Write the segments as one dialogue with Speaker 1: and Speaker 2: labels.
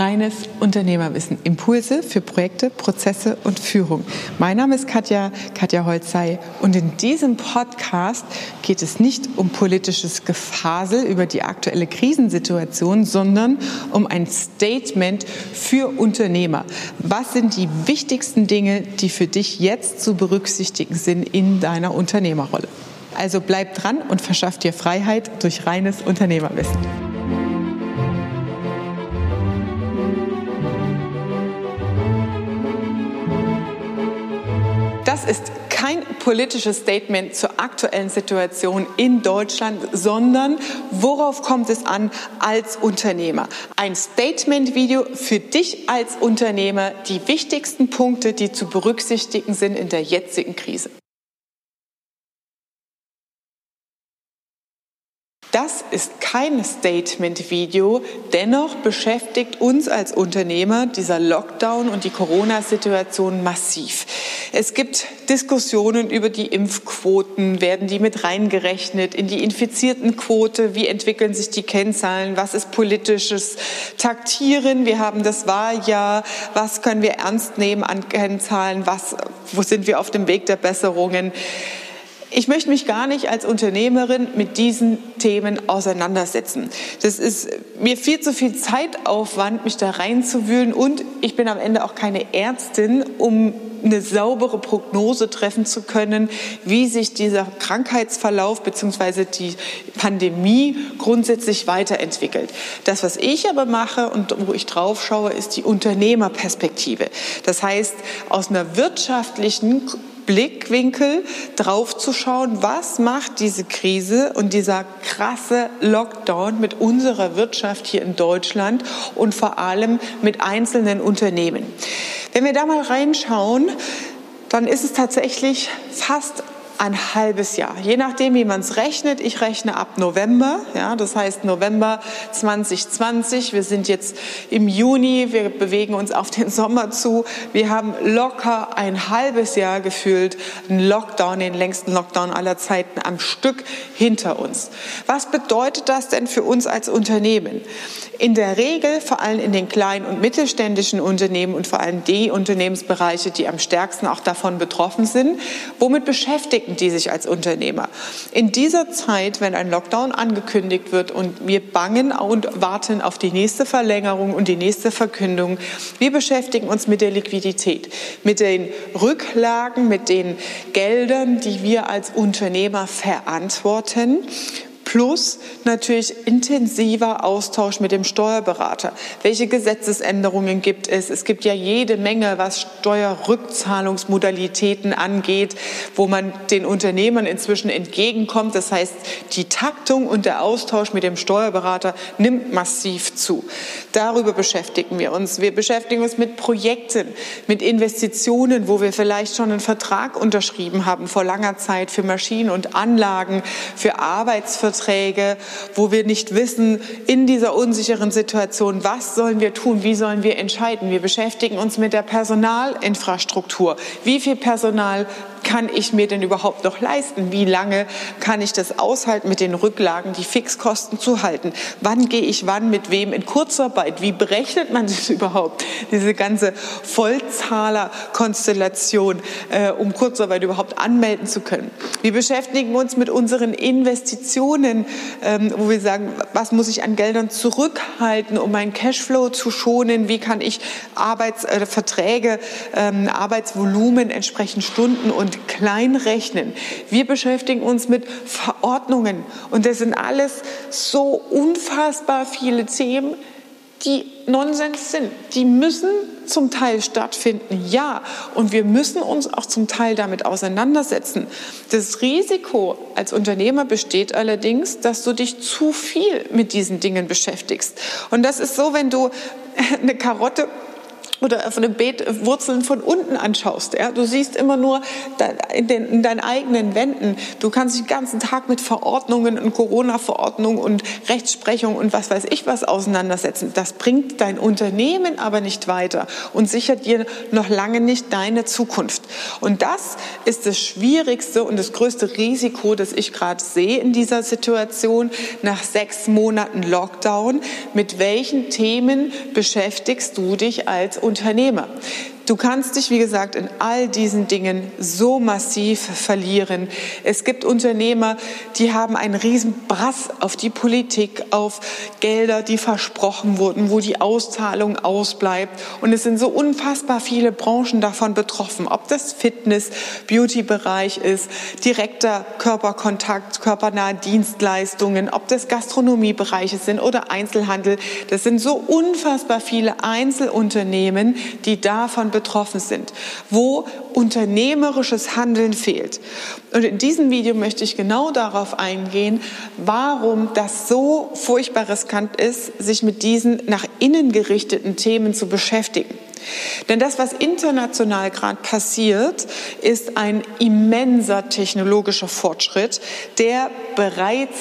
Speaker 1: Reines Unternehmerwissen. Impulse für Projekte, Prozesse und Führung. Mein Name ist Katja, Katja Holzei. Und in diesem Podcast geht es nicht um politisches Gefasel über die aktuelle Krisensituation, sondern um ein Statement für Unternehmer. Was sind die wichtigsten Dinge, die für dich jetzt zu berücksichtigen sind in deiner Unternehmerrolle? Also bleib dran und verschaff dir Freiheit durch reines Unternehmerwissen. Das ist kein politisches Statement zur aktuellen Situation in Deutschland, sondern worauf kommt es an als Unternehmer? Ein Statement-Video für dich als Unternehmer, die wichtigsten Punkte, die zu berücksichtigen sind in der jetzigen Krise. Ist kein Statement-Video, dennoch beschäftigt uns als Unternehmer dieser Lockdown und die Corona-Situation massiv. Es gibt Diskussionen über die Impfquoten, werden die mit reingerechnet in die Infiziertenquote, wie entwickeln sich die Kennzahlen, was ist politisches Taktieren, wir haben das Wahljahr, was können wir ernst nehmen an Kennzahlen, was, wo sind wir auf dem Weg der Besserungen. Ich möchte mich gar nicht als Unternehmerin mit diesen Themen auseinandersetzen. Das ist mir viel zu viel Zeitaufwand, mich da reinzuwühlen und ich bin am Ende auch keine Ärztin, um eine saubere Prognose treffen zu können, wie sich dieser Krankheitsverlauf bzw. die Pandemie grundsätzlich weiterentwickelt. Das, was ich aber mache und wo ich drauf schaue, ist die Unternehmerperspektive. Das heißt, aus einer wirtschaftlichen Blickwinkel drauf zu schauen, was macht diese Krise und dieser krasse Lockdown mit unserer Wirtschaft hier in Deutschland und vor allem mit einzelnen Unternehmen. Wenn wir da mal reinschauen, dann ist es tatsächlich fast ein halbes Jahr. Je nachdem, wie man es rechnet. Ich rechne ab November. Ja, das heißt November 2020. Wir sind jetzt im Juni. Wir bewegen uns auf den Sommer zu. Wir haben locker ein halbes Jahr gefühlt einen Lockdown, den längsten Lockdown aller Zeiten am Stück hinter uns. Was bedeutet das denn für uns als Unternehmen? In der Regel, vor allem in den kleinen und mittelständischen Unternehmen und vor allem die Unternehmensbereiche, die am stärksten auch davon betroffen sind, womit beschäftigen die sich als Unternehmer. In dieser Zeit, wenn ein Lockdown angekündigt wird und wir bangen und warten auf die nächste Verlängerung und die nächste Verkündung, wir beschäftigen uns mit der Liquidität, mit den Rücklagen, mit den Geldern, die wir als Unternehmer verantworten plus natürlich intensiver Austausch mit dem Steuerberater. Welche Gesetzesänderungen gibt es? Es gibt ja jede Menge, was Steuerrückzahlungsmodalitäten angeht, wo man den Unternehmern inzwischen entgegenkommt. Das heißt, die Taktung und der Austausch mit dem Steuerberater nimmt massiv zu. Darüber beschäftigen wir uns. Wir beschäftigen uns mit Projekten, mit Investitionen, wo wir vielleicht schon einen Vertrag unterschrieben haben vor langer Zeit für Maschinen und Anlagen, für Arbeitsverträge Verträge, wo wir nicht wissen, in dieser unsicheren Situation, was sollen wir tun, wie sollen wir entscheiden. Wir beschäftigen uns mit der Personalinfrastruktur. Wie viel Personal kann ich mir denn überhaupt noch leisten? Wie lange kann ich das aushalten, mit den Rücklagen die Fixkosten zu halten? Wann gehe ich wann mit wem in Kurzarbeit? Wie berechnet man das überhaupt? Diese ganze Vollzahlerkonstellation, äh, um Kurzarbeit überhaupt anmelden zu können. Wir beschäftigen uns mit unseren Investitionen, ähm, wo wir sagen, was muss ich an Geldern zurückhalten, um meinen Cashflow zu schonen? Wie kann ich Arbeitsverträge, äh, ähm, Arbeitsvolumen entsprechend Stunden und klein rechnen. Wir beschäftigen uns mit Verordnungen und das sind alles so unfassbar viele Themen, die Nonsens sind. Die müssen zum Teil stattfinden, ja. Und wir müssen uns auch zum Teil damit auseinandersetzen. Das Risiko als Unternehmer besteht allerdings, dass du dich zu viel mit diesen Dingen beschäftigst. Und das ist so, wenn du eine Karotte oder von dem Beet Wurzeln von unten anschaust. Ja? Du siehst immer nur in, den, in deinen eigenen Wänden. Du kannst dich den ganzen Tag mit Verordnungen und Corona-Verordnungen und Rechtsprechung und was weiß ich was auseinandersetzen. Das bringt dein Unternehmen aber nicht weiter und sichert dir noch lange nicht deine Zukunft. Und das ist das Schwierigste und das größte Risiko, das ich gerade sehe in dieser Situation nach sechs Monaten Lockdown. Mit welchen Themen beschäftigst du dich als Unternehmen? Unternehmer. Du kannst dich, wie gesagt, in all diesen Dingen so massiv verlieren. Es gibt Unternehmer, die haben einen riesen Brass auf die Politik, auf Gelder, die versprochen wurden, wo die Auszahlung ausbleibt. Und es sind so unfassbar viele Branchen davon betroffen, ob das Fitness, Beauty-Bereich ist, direkter Körperkontakt, körpernahe Dienstleistungen, ob das Gastronomiebereiche sind oder Einzelhandel. Das sind so unfassbar viele Einzelunternehmen, die davon betroffen betroffen sind, wo unternehmerisches Handeln fehlt. Und in diesem Video möchte ich genau darauf eingehen, warum das so furchtbar riskant ist, sich mit diesen nach innen gerichteten Themen zu beschäftigen. Denn das, was international gerade passiert, ist ein immenser technologischer Fortschritt, der bereits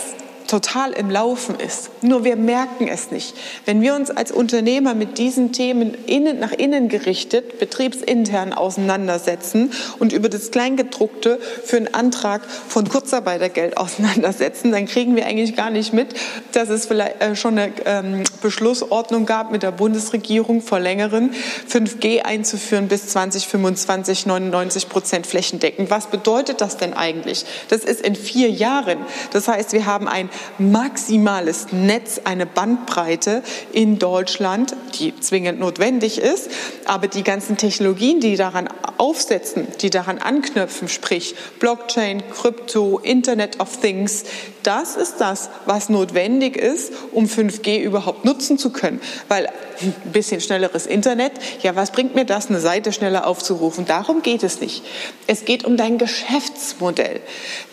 Speaker 1: total im Laufen ist. Nur wir merken es nicht. Wenn wir uns als Unternehmer mit diesen Themen innen, nach innen gerichtet, betriebsintern auseinandersetzen und über das Kleingedruckte für einen Antrag von Kurzarbeitergeld auseinandersetzen, dann kriegen wir eigentlich gar nicht mit, dass es vielleicht äh, schon eine ähm, Beschlussordnung gab mit der Bundesregierung vor längeren 5G einzuführen bis 2025 99 Prozent flächendeckend. Was bedeutet das denn eigentlich? Das ist in vier Jahren. Das heißt, wir haben ein maximales Netz, eine Bandbreite in Deutschland, die zwingend notwendig ist, aber die ganzen Technologien, die daran aufsetzen, die daran anknüpfen, sprich Blockchain, Krypto, Internet of Things, das ist das, was notwendig ist, um 5G überhaupt nutzen zu können. Weil ein bisschen schnelleres Internet, ja, was bringt mir das, eine Seite schneller aufzurufen? Darum geht es nicht. Es geht um dein Geschäftsmodell.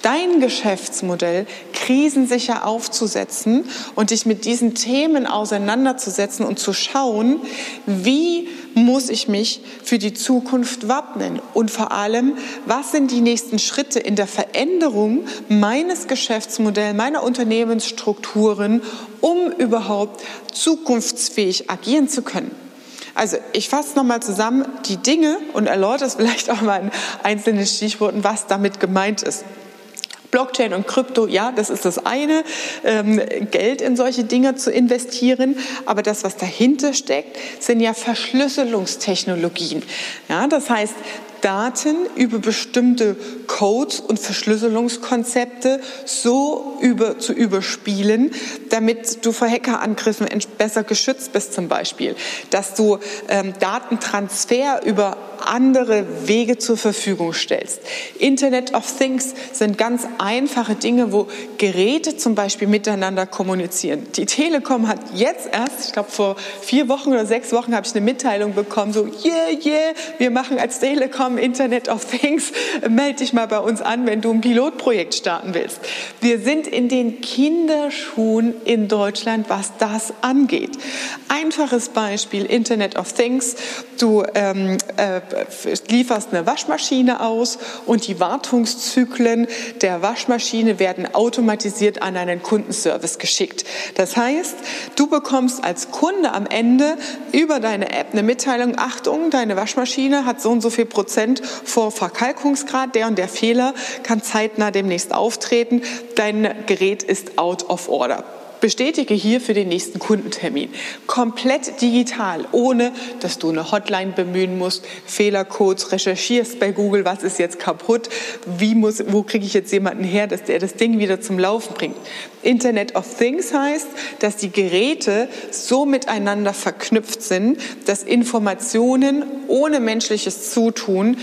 Speaker 1: Dein Geschäftsmodell krisensicher aufzusetzen und dich mit diesen Themen auseinanderzusetzen und zu schauen, wie muss ich mich für die Zukunft wappnen? Und vor allem, was sind die nächsten Schritte in der Veränderung meines Geschäftsmodells, meiner Unternehmensstrukturen, um überhaupt zukunftsfähig agieren zu können? Also ich fasse nochmal zusammen die Dinge und erläutere es vielleicht auch mal in einzelnen Stichworten, was damit gemeint ist. Blockchain und Krypto, ja, das ist das eine, ähm, Geld in solche Dinge zu investieren. Aber das, was dahinter steckt, sind ja Verschlüsselungstechnologien. Ja, das heißt, Daten über bestimmte Codes und Verschlüsselungskonzepte so über, zu überspielen, damit du vor Hackerangriffen besser geschützt bist zum Beispiel, dass du ähm, Datentransfer über andere Wege zur Verfügung stellst. Internet of Things sind ganz einfache Dinge, wo Geräte zum Beispiel miteinander kommunizieren. Die Telekom hat jetzt erst, ich glaube vor vier Wochen oder sechs Wochen habe ich eine Mitteilung bekommen, so yeah, yeah, wir machen als Telekom Internet of Things, melde dich mal bei uns an, wenn du ein Pilotprojekt starten willst. Wir sind in den Kinderschuhen in Deutschland, was das angeht. Einfaches Beispiel, Internet of Things. Du ähm, äh, lieferst eine Waschmaschine aus und die Wartungszyklen der Waschmaschine werden automatisiert an einen Kundenservice geschickt. Das heißt, du bekommst als Kunde am Ende über deine App eine Mitteilung, Achtung, deine Waschmaschine hat so und so viel Prozent vor Verkalkungsgrad, der und der Fehler kann zeitnah demnächst auftreten, dein Gerät ist out of order bestätige hier für den nächsten Kundentermin. Komplett digital, ohne dass du eine Hotline bemühen musst, Fehlercodes recherchierst bei Google, was ist jetzt kaputt, wie muss, wo kriege ich jetzt jemanden her, dass der das Ding wieder zum Laufen bringt. Internet of Things heißt, dass die Geräte so miteinander verknüpft sind, dass Informationen ohne menschliches Zutun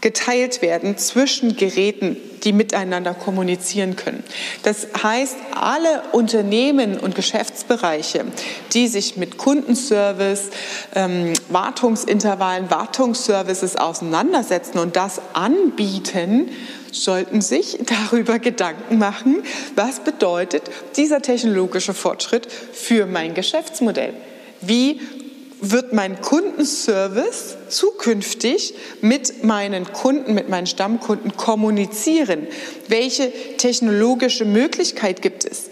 Speaker 1: geteilt werden zwischen Geräten, die miteinander kommunizieren können. Das heißt, alle Unternehmen und Geschäftsbereiche, die sich mit Kundenservice, ähm, Wartungsintervallen, Wartungsservices auseinandersetzen und das anbieten, sollten sich darüber Gedanken machen, was bedeutet dieser technologische Fortschritt für mein Geschäftsmodell? Wie wird mein Kundenservice zukünftig mit meinen Kunden, mit meinen Stammkunden kommunizieren? Welche technologische Möglichkeit gibt es?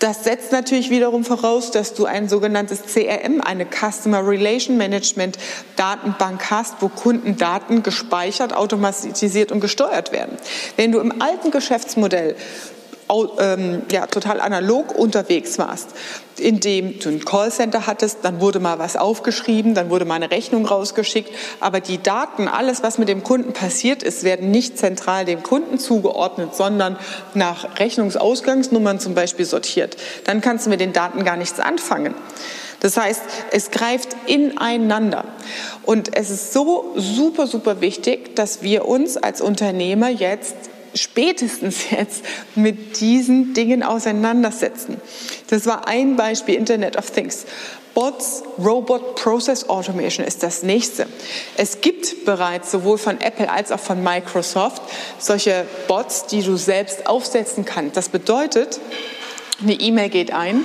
Speaker 1: Das setzt natürlich wiederum voraus, dass du ein sogenanntes CRM, eine Customer Relation Management Datenbank hast, wo Kundendaten gespeichert, automatisiert und gesteuert werden. Wenn du im alten Geschäftsmodell ähm, ja, total analog unterwegs warst, indem du ein Callcenter hattest, dann wurde mal was aufgeschrieben, dann wurde mal eine Rechnung rausgeschickt, aber die Daten, alles, was mit dem Kunden passiert ist, werden nicht zentral dem Kunden zugeordnet, sondern nach Rechnungsausgangsnummern zum Beispiel sortiert. Dann kannst du mit den Daten gar nichts anfangen. Das heißt, es greift ineinander. Und es ist so super, super wichtig, dass wir uns als Unternehmer jetzt spätestens jetzt mit diesen Dingen auseinandersetzen. Das war ein Beispiel Internet of Things. Bots, Robot Process Automation ist das nächste. Es gibt bereits sowohl von Apple als auch von Microsoft solche Bots, die du selbst aufsetzen kannst. Das bedeutet, eine E-Mail geht ein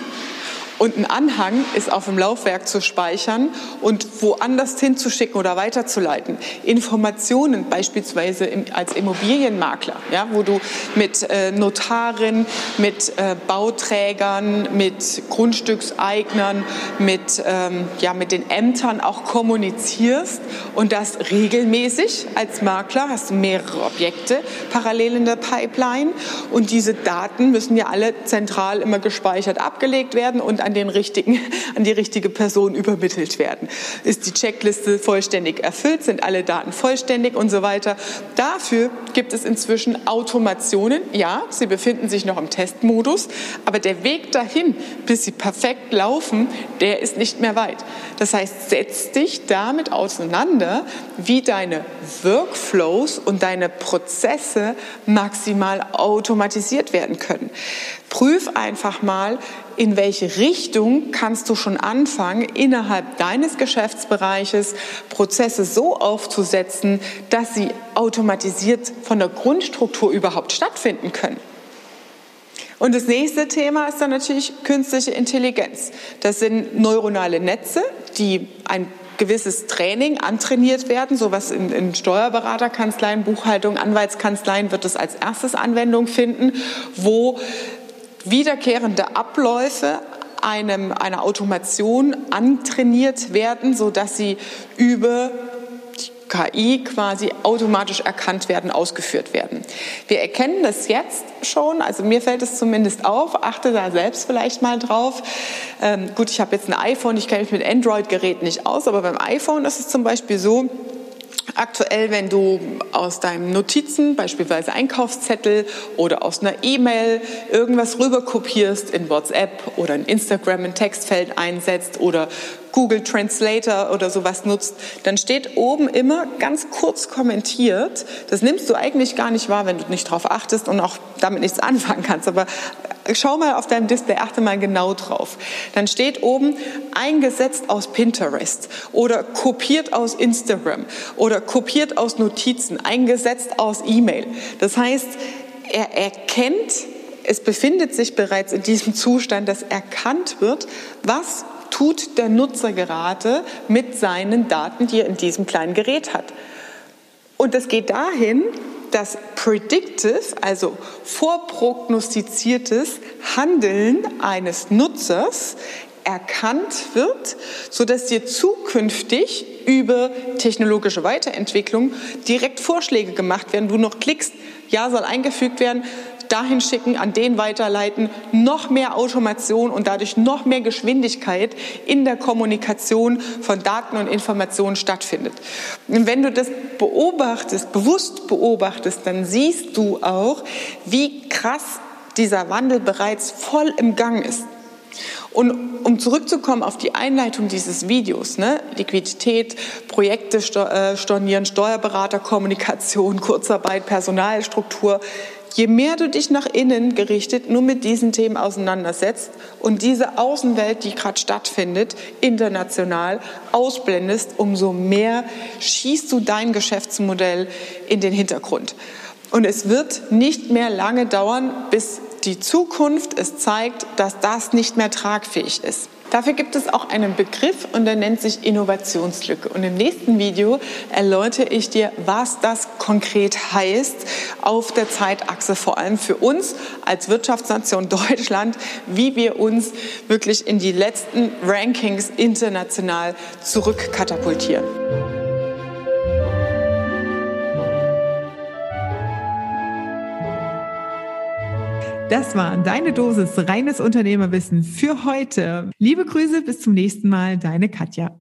Speaker 1: und ein Anhang ist auf dem Laufwerk zu speichern und woanders hinzuschicken oder weiterzuleiten. Informationen beispielsweise als Immobilienmakler, ja, wo du mit äh, Notaren, mit äh, Bauträgern, mit Grundstückseignern, mit, ähm, ja, mit den Ämtern auch kommunizierst und das regelmäßig als Makler hast du mehrere Objekte parallel in der Pipeline und diese Daten müssen ja alle zentral immer gespeichert abgelegt werden und an, den richtigen, an die richtige Person übermittelt werden. Ist die Checkliste vollständig erfüllt? Sind alle Daten vollständig und so weiter? Dafür gibt es inzwischen Automationen. Ja, sie befinden sich noch im Testmodus, aber der Weg dahin, bis sie perfekt laufen, der ist nicht mehr weit. Das heißt, setz dich damit auseinander, wie deine Workflows und deine Prozesse maximal automatisiert werden können. Prüf einfach mal, in welche Richtung kannst du schon anfangen, innerhalb deines Geschäftsbereiches Prozesse so aufzusetzen, dass sie automatisiert von der Grundstruktur überhaupt stattfinden können. Und das nächste Thema ist dann natürlich künstliche Intelligenz. Das sind neuronale Netze, die ein gewisses Training antrainiert werden. Sowas in, in Steuerberaterkanzleien, Buchhaltung, Anwaltskanzleien wird es als erstes Anwendung finden, wo wiederkehrende Abläufe einem, einer Automation antrainiert werden, sodass sie über KI quasi automatisch erkannt werden, ausgeführt werden. Wir erkennen das jetzt schon, also mir fällt es zumindest auf, achte da selbst vielleicht mal drauf. Ähm, gut, ich habe jetzt ein iPhone, ich kenne mich mit Android-Geräten nicht aus, aber beim iPhone ist es zum Beispiel so, Aktuell, wenn du aus deinen Notizen, beispielsweise Einkaufszettel oder aus einer E-Mail irgendwas rüberkopierst in WhatsApp oder in Instagram ein Textfeld einsetzt oder Google Translator oder sowas nutzt, dann steht oben immer ganz kurz kommentiert. Das nimmst du eigentlich gar nicht wahr, wenn du nicht darauf achtest und auch damit nichts anfangen kannst. Aber schau mal auf deinem Display, achte mal genau drauf. Dann steht oben eingesetzt aus Pinterest oder kopiert aus Instagram oder kopiert aus Notizen, eingesetzt aus E-Mail. Das heißt, er erkennt, es befindet sich bereits in diesem Zustand, dass erkannt wird, was tut der Nutzer gerade mit seinen Daten, die er in diesem kleinen Gerät hat. Und das geht dahin, dass predictive, also vorprognostiziertes Handeln eines Nutzers erkannt wird, sodass dir zukünftig über technologische Weiterentwicklung direkt Vorschläge gemacht werden. Du noch klickst, ja, soll eingefügt werden, dahin schicken, an den weiterleiten, noch mehr Automation und dadurch noch mehr Geschwindigkeit in der Kommunikation von Daten und Informationen stattfindet. Und wenn du das beobachtest, bewusst beobachtest, dann siehst du auch, wie krass dieser Wandel bereits voll im Gang ist. Und um zurückzukommen auf die Einleitung dieses Videos, ne, Liquidität, Projekte äh, stornieren, Steuerberater, Kommunikation, Kurzarbeit, Personalstruktur, je mehr du dich nach innen gerichtet nur mit diesen Themen auseinandersetzt und diese Außenwelt, die gerade stattfindet, international ausblendest, umso mehr schießt du dein Geschäftsmodell in den Hintergrund. Und es wird nicht mehr lange dauern, bis die Zukunft es zeigt, dass das nicht mehr tragfähig ist. Dafür gibt es auch einen Begriff und der nennt sich Innovationslücke. Und im nächsten Video erläutere ich dir, was das konkret heißt auf der Zeitachse, vor allem für uns als Wirtschaftsnation Deutschland, wie wir uns wirklich in die letzten Rankings international zurückkatapultieren.
Speaker 2: Das war deine Dosis reines Unternehmerwissen für heute. Liebe Grüße, bis zum nächsten Mal, deine Katja.